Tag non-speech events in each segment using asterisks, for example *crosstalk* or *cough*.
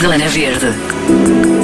Zona Verde.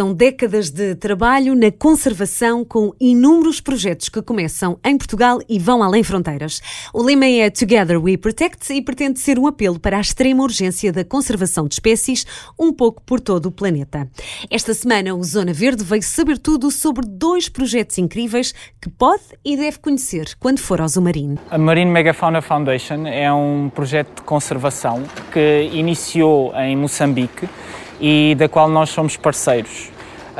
São décadas de trabalho na conservação com inúmeros projetos que começam em Portugal e vão além fronteiras. O lema é Together We Protect e pretende ser um apelo para a extrema urgência da conservação de espécies um pouco por todo o planeta. Esta semana o Zona Verde veio saber tudo sobre dois projetos incríveis que pode e deve conhecer quando for ao Zumarino. A Marine Megafauna Foundation é um projeto de conservação que iniciou em Moçambique e da qual nós somos parceiros.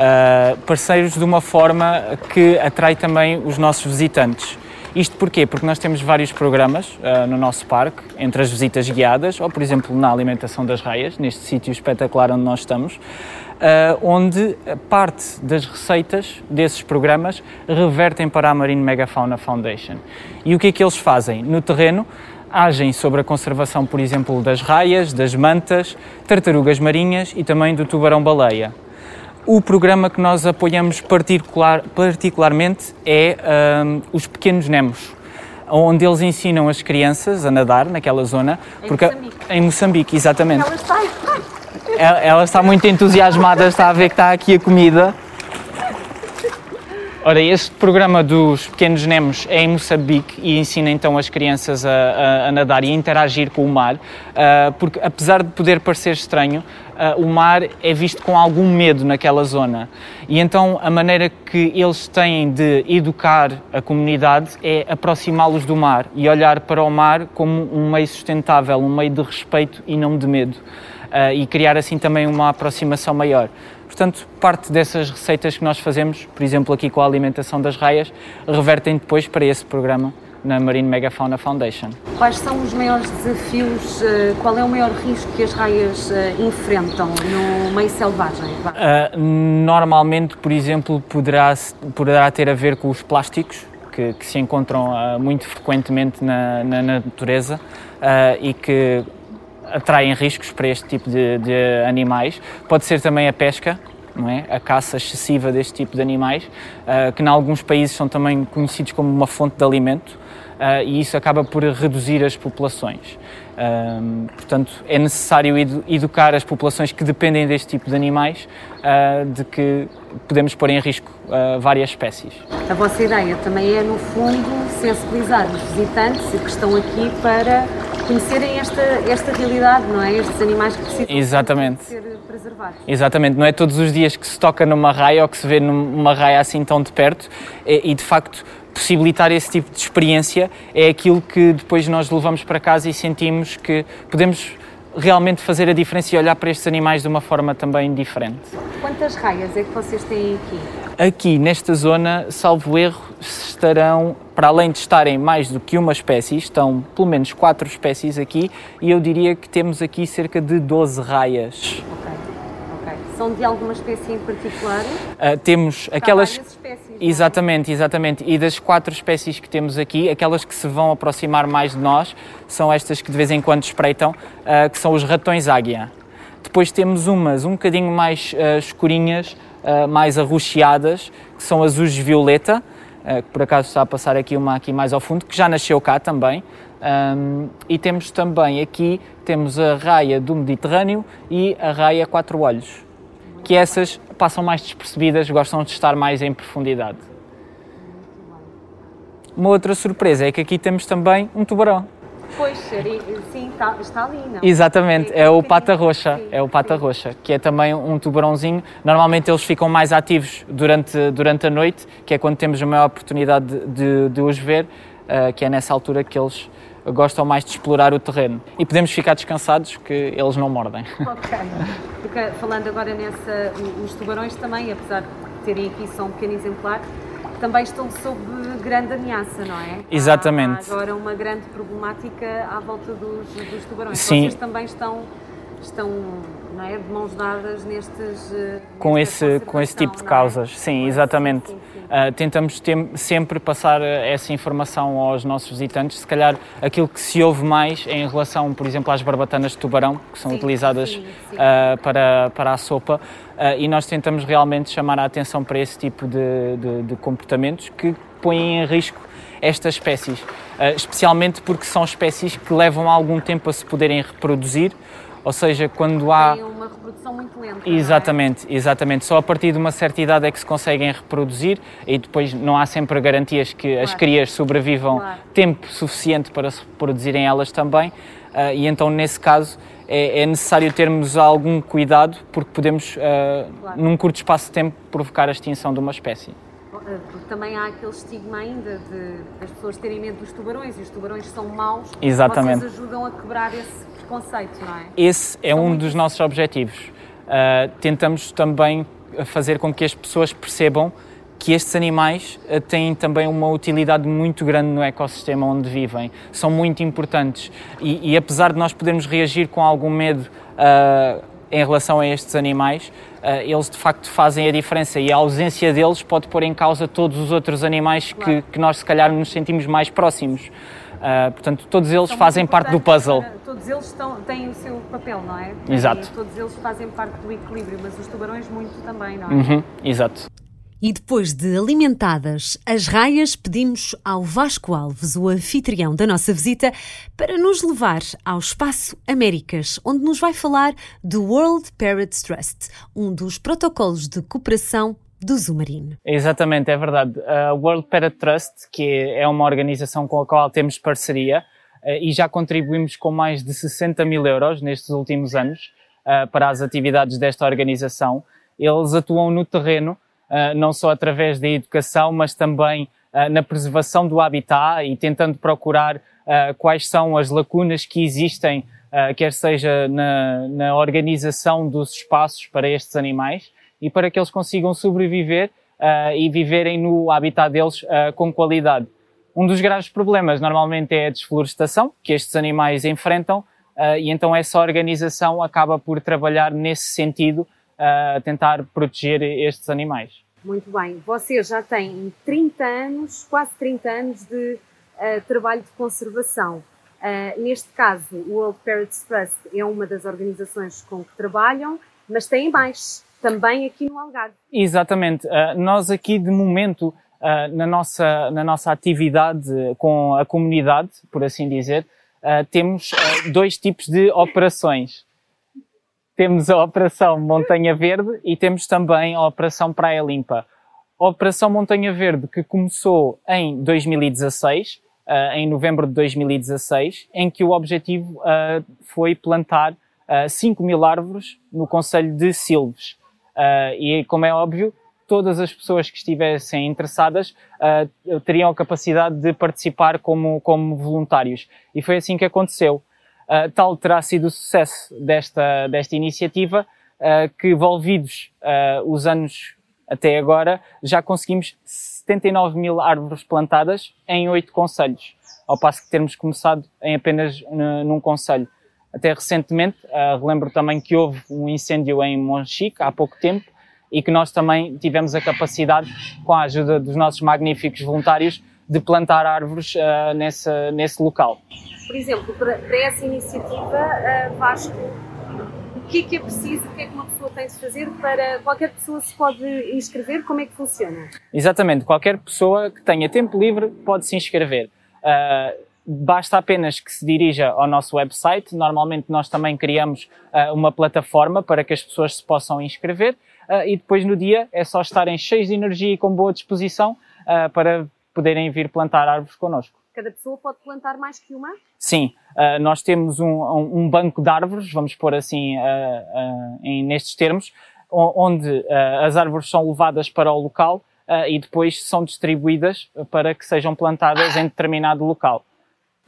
Uh, parceiros de uma forma que atrai também os nossos visitantes. Isto porquê? Porque nós temos vários programas uh, no nosso parque, entre as visitas guiadas ou, por exemplo, na alimentação das raias, neste sítio espetacular onde nós estamos, uh, onde parte das receitas desses programas revertem para a Marine Megafauna Foundation. E o que é que eles fazem? No terreno, agem sobre a conservação, por exemplo, das raias, das mantas, tartarugas marinhas e também do tubarão-baleia. O programa que nós apoiamos particular, particularmente é um, os Pequenos Nemos, onde eles ensinam as crianças a nadar naquela zona. Em porque, Moçambique. Em Moçambique, exatamente. Ela está... Ela, ela está muito entusiasmada, está a ver que está aqui a comida. Ora, este programa dos Pequenos Nemos é em Moçambique e ensina então as crianças a, a, a nadar e a interagir com o mar, uh, porque apesar de poder parecer estranho, uh, o mar é visto com algum medo naquela zona. E então a maneira que eles têm de educar a comunidade é aproximá-los do mar e olhar para o mar como um meio sustentável, um meio de respeito e não de medo. Uh, e criar assim também uma aproximação maior. Portanto, parte dessas receitas que nós fazemos, por exemplo aqui com a alimentação das raias, revertem depois para esse programa na Marine Megafauna Foundation. Quais são os maiores desafios, eh, qual é o maior risco que as raias eh, enfrentam no meio selvagem? Uh, normalmente, por exemplo, poderá, poderá ter a ver com os plásticos, que, que se encontram uh, muito frequentemente na, na natureza uh, e que atraem riscos para este tipo de, de animais. Pode ser também a pesca, é? a caça excessiva deste tipo de animais, uh, que em alguns países são também conhecidos como uma fonte de alimento, uh, e isso acaba por reduzir as populações. Uh, portanto, é necessário edu educar as populações que dependem deste tipo de animais de que podemos pôr em risco várias espécies. A vossa ideia também é, no fundo, sensibilizar os visitantes que estão aqui para conhecerem esta, esta realidade, não é? Estes animais que precisam Exatamente. ser preservados. Exatamente, não é todos os dias que se toca numa raia ou que se vê numa raia assim tão de perto e, e de facto possibilitar esse tipo de experiência é aquilo que depois nós levamos para casa e sentimos que podemos realmente fazer a diferença e olhar para estes animais de uma forma também diferente. Quantas raias é que vocês têm aqui? Aqui, nesta zona, salvo erro, estarão, para além de estarem mais do que uma espécie, estão pelo menos quatro espécies aqui e eu diria que temos aqui cerca de 12 raias. Ok, ok. São de alguma espécie em particular? Uh, temos aquelas. Espécies? Exatamente, exatamente. E das quatro espécies que temos aqui, aquelas que se vão aproximar mais de nós são estas que de vez em quando espreitam, uh, que são os ratões águia. Depois temos umas um bocadinho mais uh, escurinhas, uh, mais arroxeadas, que são azuis violeta, que por acaso está a passar aqui uma aqui mais ao fundo, que já nasceu cá também. Um, e temos também aqui, temos a raia do Mediterrâneo e a raia quatro olhos, que essas passam mais despercebidas, gostam de estar mais em profundidade. Uma outra surpresa é que aqui temos também um tubarão. Pois, sim, está, está ali, não? Exatamente, é, é o pata roxa, sim, é o pata sim. roxa, que é também um tubarãozinho. Normalmente eles ficam mais ativos durante, durante a noite, que é quando temos a maior oportunidade de, de, de os ver, uh, que é nessa altura que eles gostam mais de explorar o terreno. E podemos ficar descansados que eles não mordem. *laughs* Ok. Porque, falando agora nessa, os tubarões também, apesar de terem aqui só um pequeno exemplar, também estão sob grande ameaça, não é? Exatamente. Há agora uma grande problemática à volta dos, dos tubarões. Sim. Vocês também estão, estão não é, de mãos dadas nestes. Eh, com esse, com esse tipo de é? causas, sim, exatamente. Sim, sim. Uh, tentamos ter, sempre passar essa informação aos nossos visitantes. Se calhar aquilo que se ouve mais é em relação, por exemplo, às barbatanas de tubarão, que são sim, utilizadas. Uh, para, para a sopa, uh, e nós tentamos realmente chamar a atenção para esse tipo de, de, de comportamentos que põem em risco estas espécies, especialmente porque são espécies que levam algum tempo a se poderem reproduzir, ou seja, quando há reprodução muito lenta. Exatamente, é? exatamente. Só a partir de uma certa idade é que se conseguem reproduzir e depois não há sempre garantias que claro. as crias sobrevivam claro. tempo suficiente para se reproduzirem elas também. Uh, e então, nesse caso, é, é, necessário termos algum cuidado porque podemos, uh, claro. num curto espaço de tempo, provocar a extinção de uma espécie. Porque também há aquele estigma ainda de as pessoas terem medo dos tubarões e os tubarões são maus. Exatamente. Vocês ajudam a quebrar esse não é? Esse é São um dos nossos objetivos. Uh, tentamos também fazer com que as pessoas percebam que estes animais uh, têm também uma utilidade muito grande no ecossistema onde vivem, são muito importantes e, e apesar de nós podermos reagir com algum medo uh, em relação a estes animais, eles de facto fazem a diferença e a ausência deles pode pôr em causa todos os outros animais que, que nós se calhar nos sentimos mais próximos. Uh, portanto, todos eles São fazem parte do puzzle. Para, todos eles estão, têm o seu papel, não é? Exato. E todos eles fazem parte do equilíbrio, mas os tubarões muito também, não é? Uhum, exato. E depois de alimentadas as raias, pedimos ao Vasco Alves, o anfitrião da nossa visita, para nos levar ao Espaço Américas, onde nos vai falar do World Parrot Trust, um dos protocolos de cooperação do Zumarino. Exatamente, é verdade. A World Parrot Trust, que é uma organização com a qual temos parceria eh, e já contribuímos com mais de 60 mil euros nestes últimos anos eh, para as atividades desta organização. Eles atuam no terreno, eh, não só através da educação, mas também na preservação do habitat e tentando procurar quais são as lacunas que existem, quer seja na, na organização dos espaços para estes animais, e para que eles consigam sobreviver uh, e viverem no habitat deles uh, com qualidade. Um dos graves problemas normalmente é a desflorestação que estes animais enfrentam uh, e então essa organização acaba por trabalhar nesse sentido, a tentar proteger estes animais. Muito bem. Você já tem 30 anos, quase 30 anos de trabalho de conservação. Uh, neste caso, o World Parrots Trust é uma das organizações com que trabalham, mas tem mais também aqui no Algarve. Exatamente. Uh, nós aqui, de momento, uh, na, nossa, na nossa atividade com a comunidade, por assim dizer, uh, temos dois tipos de operações. Temos a Operação Montanha Verde e temos também a Operação Praia Limpa. A Operação Montanha Verde, que começou em 2016, em novembro de 2016, em que o objetivo foi plantar 5 mil árvores no Conselho de Silves. Uh, e, como é óbvio, todas as pessoas que estivessem interessadas uh, teriam a capacidade de participar como, como voluntários. E foi assim que aconteceu. Uh, tal terá sido o sucesso desta, desta iniciativa que, envolvidos os anos até agora, já conseguimos 79 mil árvores plantadas em oito conselhos, ao passo que termos começado em apenas num conselho. Até recentemente, uh, relembro também que houve um incêndio em Monchique há pouco tempo e que nós também tivemos a capacidade, com a ajuda dos nossos magníficos voluntários, de plantar árvores uh, nesse, nesse local. Por exemplo, para, para essa iniciativa, uh, Vasco, o que é que é preciso, o que é que uma pessoa tem de fazer para qualquer pessoa se pode inscrever? Como é que funciona? Exatamente, qualquer pessoa que tenha tempo livre pode se inscrever. Uh, basta apenas que se dirija ao nosso website. Normalmente nós também criamos uh, uma plataforma para que as pessoas se possam inscrever uh, e depois no dia é só estarem cheios de energia e com boa disposição uh, para poderem vir plantar árvores connosco. Cada pessoa pode plantar mais que uma? Sim, nós temos um, um, banco de árvores, vamos pôr assim em, nestes termos, onde as árvores são levadas para o local e depois são distribuídas para que sejam plantadas em determinado local.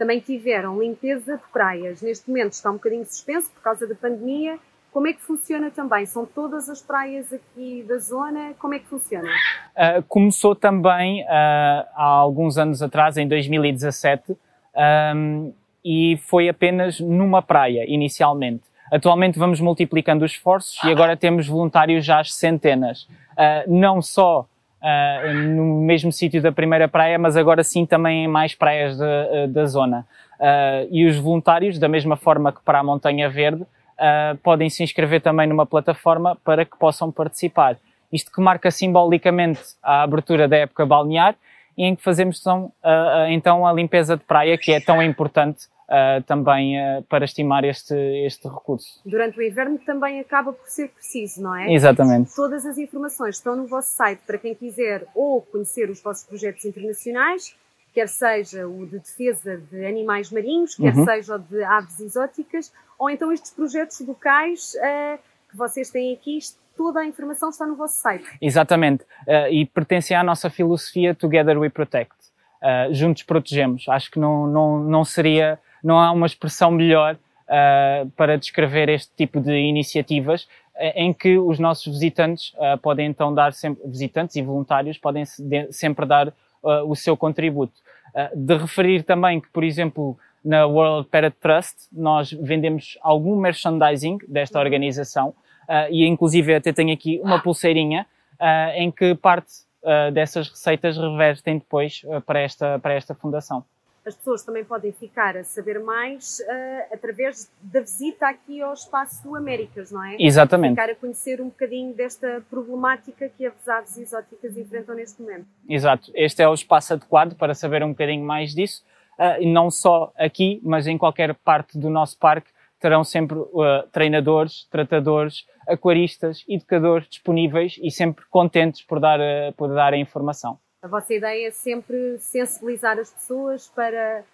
Também tiveram limpeza de praias. Neste momento está um bocadinho suspenso por causa da pandemia. Como é que funciona também? São todas as praias aqui da zona? Como é que funciona? Uh, começou também uh, há alguns anos atrás, em 2017, um, e foi apenas numa praia, inicialmente. Atualmente vamos multiplicando os esforços e agora temos voluntários já às centenas. Uh, não só uh, no mesmo sítio da primeira praia, mas agora sim também em mais praias de, uh, da zona. Uh, e os voluntários, da mesma forma que para a Montanha Verde, podem se inscrever também numa plataforma para que possam participar. Isto que marca simbolicamente a abertura da época balnear e em que fazemos então, então a limpeza de praia, que é tão importante Uh, também uh, para estimar este, este recurso. Durante o inverno também acaba por ser preciso, não é? Exatamente. Todas as informações estão no vosso site para quem quiser ou conhecer os vossos projetos internacionais, quer seja o de defesa de animais marinhos, quer uhum. seja o de aves exóticas, ou então estes projetos locais uh, que vocês têm aqui, toda a informação está no vosso site. Exatamente, e pertencem à nossa filosofia Together We Protect. juntos protegemos. Acho que não, não, não seria não há uma expressão melhor uh, para descrever este tipo de iniciativas uh, em que os nossos visitantes uh, podem então dar sempre, visitantes e voluntários podem de, sempre dar o seu contributo. de referir também que, por exemplo, na World Parrot Trust nós vendemos algum merchandising desta organização e inclusive até tenho aqui uma pulseirinha em que parte dessas receitas revertem depois para, esta, para esta fundação as pessoas também podem ficar a saber mais uh, através da visita aqui ao Espaço Américas, não é? Exatamente. Ficar a conhecer um bocadinho desta problemática que as aves exóticas enfrentam neste momento. Exato. Este é o espaço adequado para saber um bocadinho mais disso. Uh, não só aqui, mas em qualquer parte do nosso parque terão sempre uh, treinadores, tratadores, aquaristas, educadores disponíveis e sempre contentes por dar, por dar a informação. A vossa ideia é sempre sensibilizar as pessoas para,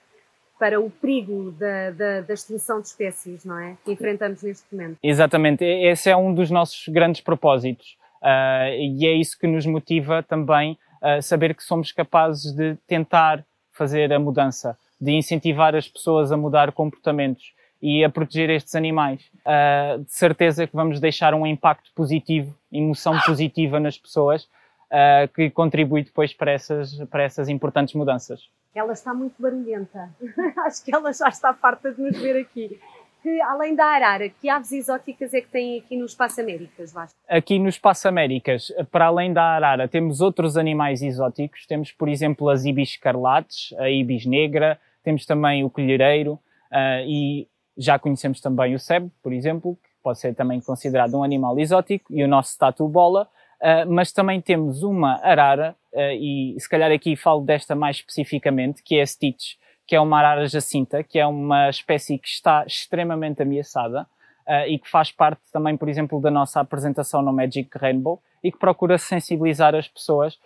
para o perigo da, da, da, extinção de espécies, não é? Que enfrentamos neste momento. Exatamente. Esse é um dos nossos grandes propósitos. Uh, e é isso que nos motiva também a saber que somos capazes de tentar fazer a mudança, de incentivar as pessoas a mudar comportamentos e a proteger estes animais. Uh, de certeza que vamos deixar um impacto positivo, emoção positiva nas pessoas uh, que contribui depois para essas, para essas importantes mudanças. Ela está muito barulhenta. *laughs* Acho que ela já está farta de nos ver aqui. Que, além da arara, que aves exóticas é que tem aqui no Espaço Américas, Vasco? Aqui no Espaço Américas, para além da arara, temos outros animais exóticos. Temos, por exemplo, as ibis escarlates, a ibis negra, temos também o colhereiro uh, e já conhecemos também o sebo, por exemplo, que pode ser também considerado um animal exótico, e o nosso tatu bola, Uh, mas também temos uma arara, uh, e se calhar aqui falo desta mais especificamente, que é a Stitch, que é uma arara jacinta, que é uma espécie que está extremamente ameaçada uh, e que faz parte também, por exemplo, da nossa apresentação no Magic Rainbow e que procura sensibilizar as pessoas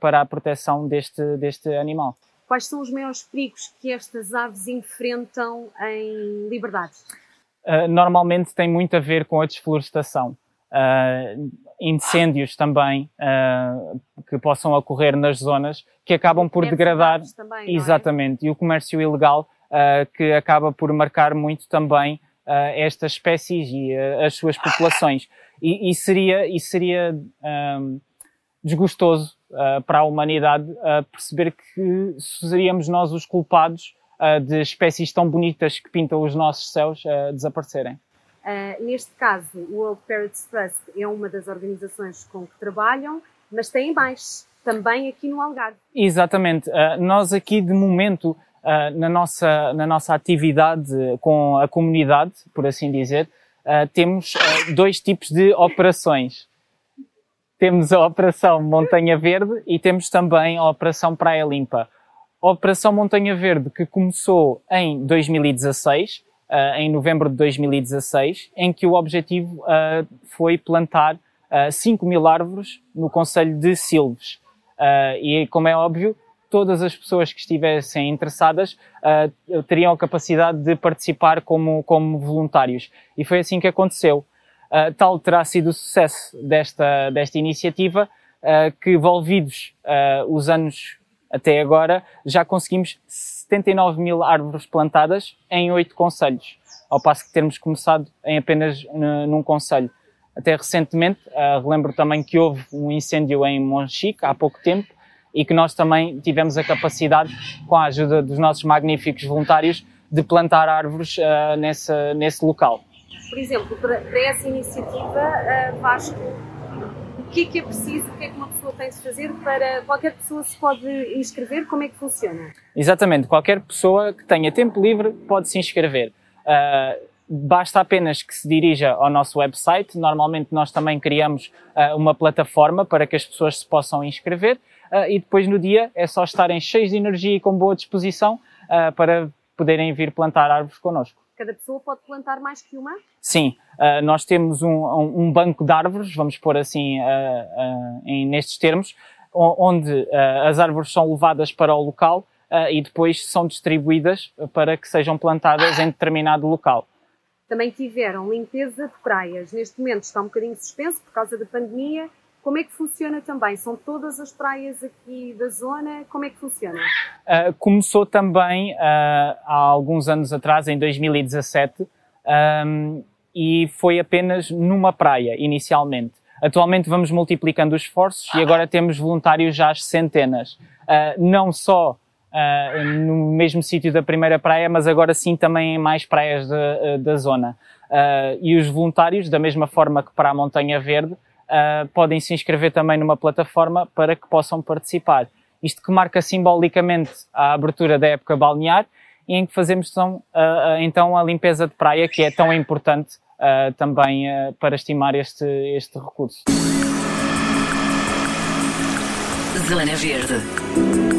para a proteção deste, deste animal. Quais são os maiores perigos que estas aves enfrentam em liberdade? normalmente tem muito a ver com a desflorestação. Uh, incêndios também uh, que possam ocorrer nas zonas que acabam por degradar também, é? exatamente é? e o comércio ilegal uh, que acaba por marcar muito também estas espécies e as suas populações e, e seria e seria um, desgostoso para a humanidade perceber que seríamos nós os culpados de espécies tão bonitas que pintam os nossos céus desaparecerem. Uh, neste caso, o World Parrots Trust é uma das organizações com que trabalham, mas tem mais, também aqui no Algarve. Exatamente. Uh, nós aqui, de momento, uh, na, nossa, na nossa atividade com a comunidade, por assim dizer, temos dois tipos de operações. Temos a Operação Montanha Verde e temos também a Operação Praia Limpa. A Operação Montanha Verde, que começou em 2016, uh, em novembro de 2016, em que o objetivo uh, foi plantar uh, eh, 5 mil árvores no Conselho de Silves. e, como é óbvio, todas as pessoas que estivessem interessadas teriam a capacidade de participar como, como voluntários. E foi assim que aconteceu. tal terá sido o sucesso desta, desta iniciativa, que, envolvidos os anos até agora, já conseguimos 79 mil árvores plantadas em oito conselhos, ao passo que termos começado em apenas num conselho. Até recentemente, uh, relembro também que houve um incêndio em Monchique há pouco tempo e que nós também tivemos a capacidade, com a ajuda dos nossos magníficos voluntários, de plantar árvores uh, nesse, local. Por exemplo, para, para essa iniciativa, uh, Vasco, o que é que é preciso, o que é que tem de fazer para qualquer pessoa se pode inscrever? Como é que funciona? Exatamente, qualquer pessoa que tenha tempo livre pode se inscrever. Uh, basta apenas que se dirija ao nosso website. Normalmente nós também criamos uh, uma plataforma para que as pessoas se possam inscrever. e depois no dia é só estarem cheios de energia e com boa disposição para poderem vir plantar árvores connosco. Cada pessoa pode plantar mais que uma? Sim, uh, nós temos um, um, banco de árvores, vamos pôr assim uh, uh, em, nestes termos, onde as árvores são levadas para o local e depois são distribuídas para que sejam plantadas em determinado local. Também tiveram limpeza de praias. Neste momento está um bocadinho suspenso por causa da pandemia. Como é que funciona também? São todas as praias aqui da zona? Como é que funciona? Uh, começou também uh, há alguns anos atrás, em 2017, um, e foi apenas numa praia, inicialmente. Atualmente vamos multiplicando os esforços e agora temos voluntários já às centenas. Uh, não só uh, no mesmo sítio da primeira praia, mas agora sim também em mais praias de, uh, da zona. e os voluntários, da mesma forma que para a Montanha Verde, podem se inscrever também numa plataforma para que possam participar. Isto que marca simbolicamente a abertura da época balnear e em que fazemos então, então a limpeza de praia, que é tão importante uh, também uh, para estimar este, este recurso. Zona Verde.